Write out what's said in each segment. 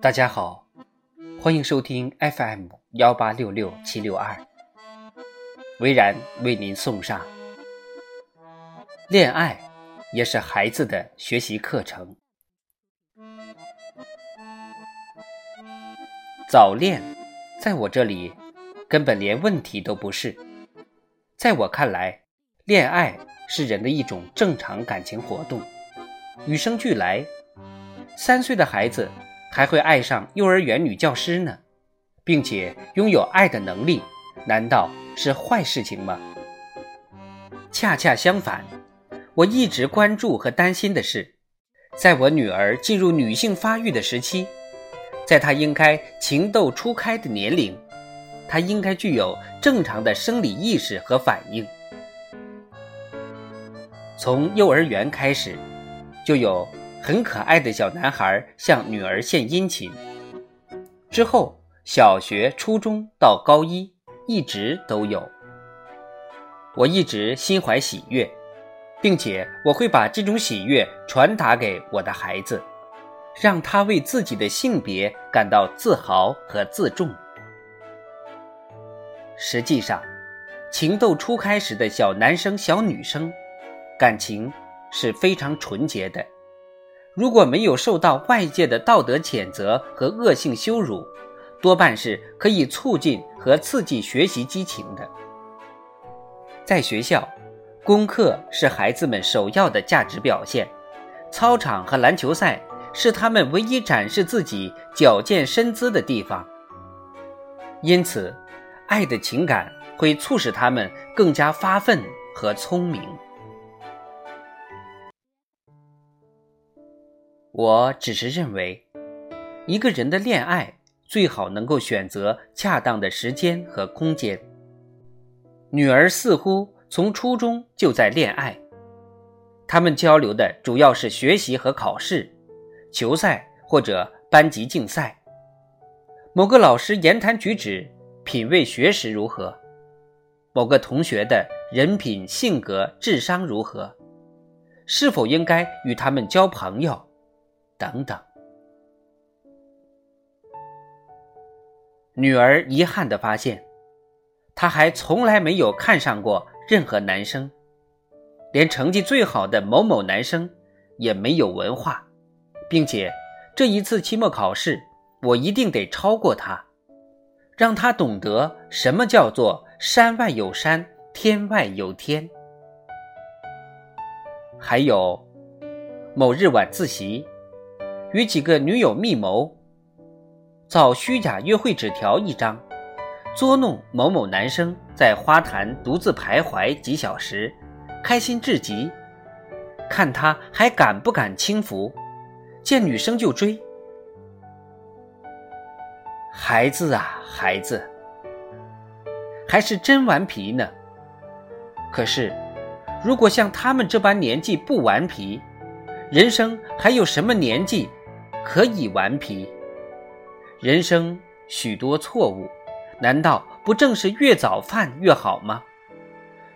大家好，欢迎收听 FM 幺八六六七六二，维然为您送上。恋爱也是孩子的学习课程。早恋，在我这里根本连问题都不是。在我看来，恋爱是人的一种正常感情活动，与生俱来。三岁的孩子。还会爱上幼儿园女教师呢，并且拥有爱的能力，难道是坏事情吗？恰恰相反，我一直关注和担心的是，在我女儿进入女性发育的时期，在她应该情窦初开的年龄，她应该具有正常的生理意识和反应。从幼儿园开始，就有。很可爱的小男孩向女儿献殷勤，之后小学、初中到高一一直都有。我一直心怀喜悦，并且我会把这种喜悦传达给我的孩子，让他为自己的性别感到自豪和自重。实际上，情窦初开时的小男生、小女生，感情是非常纯洁的。如果没有受到外界的道德谴责和恶性羞辱，多半是可以促进和刺激学习激情的。在学校，功课是孩子们首要的价值表现，操场和篮球赛是他们唯一展示自己矫健身姿的地方。因此，爱的情感会促使他们更加发奋和聪明。我只是认为，一个人的恋爱最好能够选择恰当的时间和空间。女儿似乎从初中就在恋爱，他们交流的主要是学习和考试、球赛或者班级竞赛。某个老师言谈举止、品味学识如何？某个同学的人品、性格、智商如何？是否应该与他们交朋友？等等，女儿遗憾地发现，她还从来没有看上过任何男生，连成绩最好的某某男生也没有文化，并且这一次期末考试，我一定得超过他，让他懂得什么叫做山外有山，天外有天。还有，某日晚自习。与几个女友密谋，造虚假约会纸条一张，捉弄某某男生在花坛独自徘徊几小时，开心至极，看他还敢不敢轻浮，见女生就追。孩子啊，孩子，还是真顽皮呢。可是，如果像他们这般年纪不顽皮，人生还有什么年纪？可以顽皮，人生许多错误，难道不正是越早犯越好吗？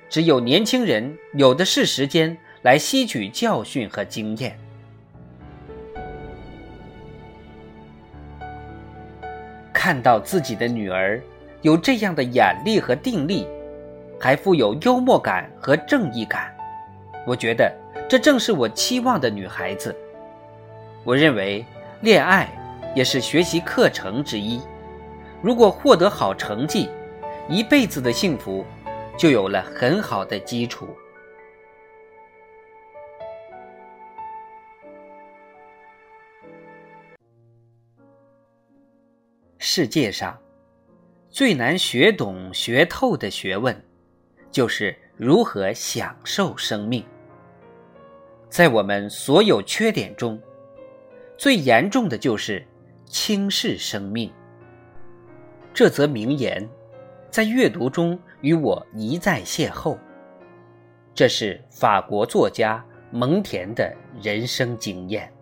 只有年轻人有的是时间来吸取教训和经验。看到自己的女儿有这样的眼力和定力，还富有幽默感和正义感，我觉得这正是我期望的女孩子。我认为。恋爱也是学习课程之一。如果获得好成绩，一辈子的幸福就有了很好的基础。世界上最难学懂、学透的学问，就是如何享受生命。在我们所有缺点中，最严重的就是轻视生命。这则名言在阅读中与我一再邂逅。这是法国作家蒙田的人生经验。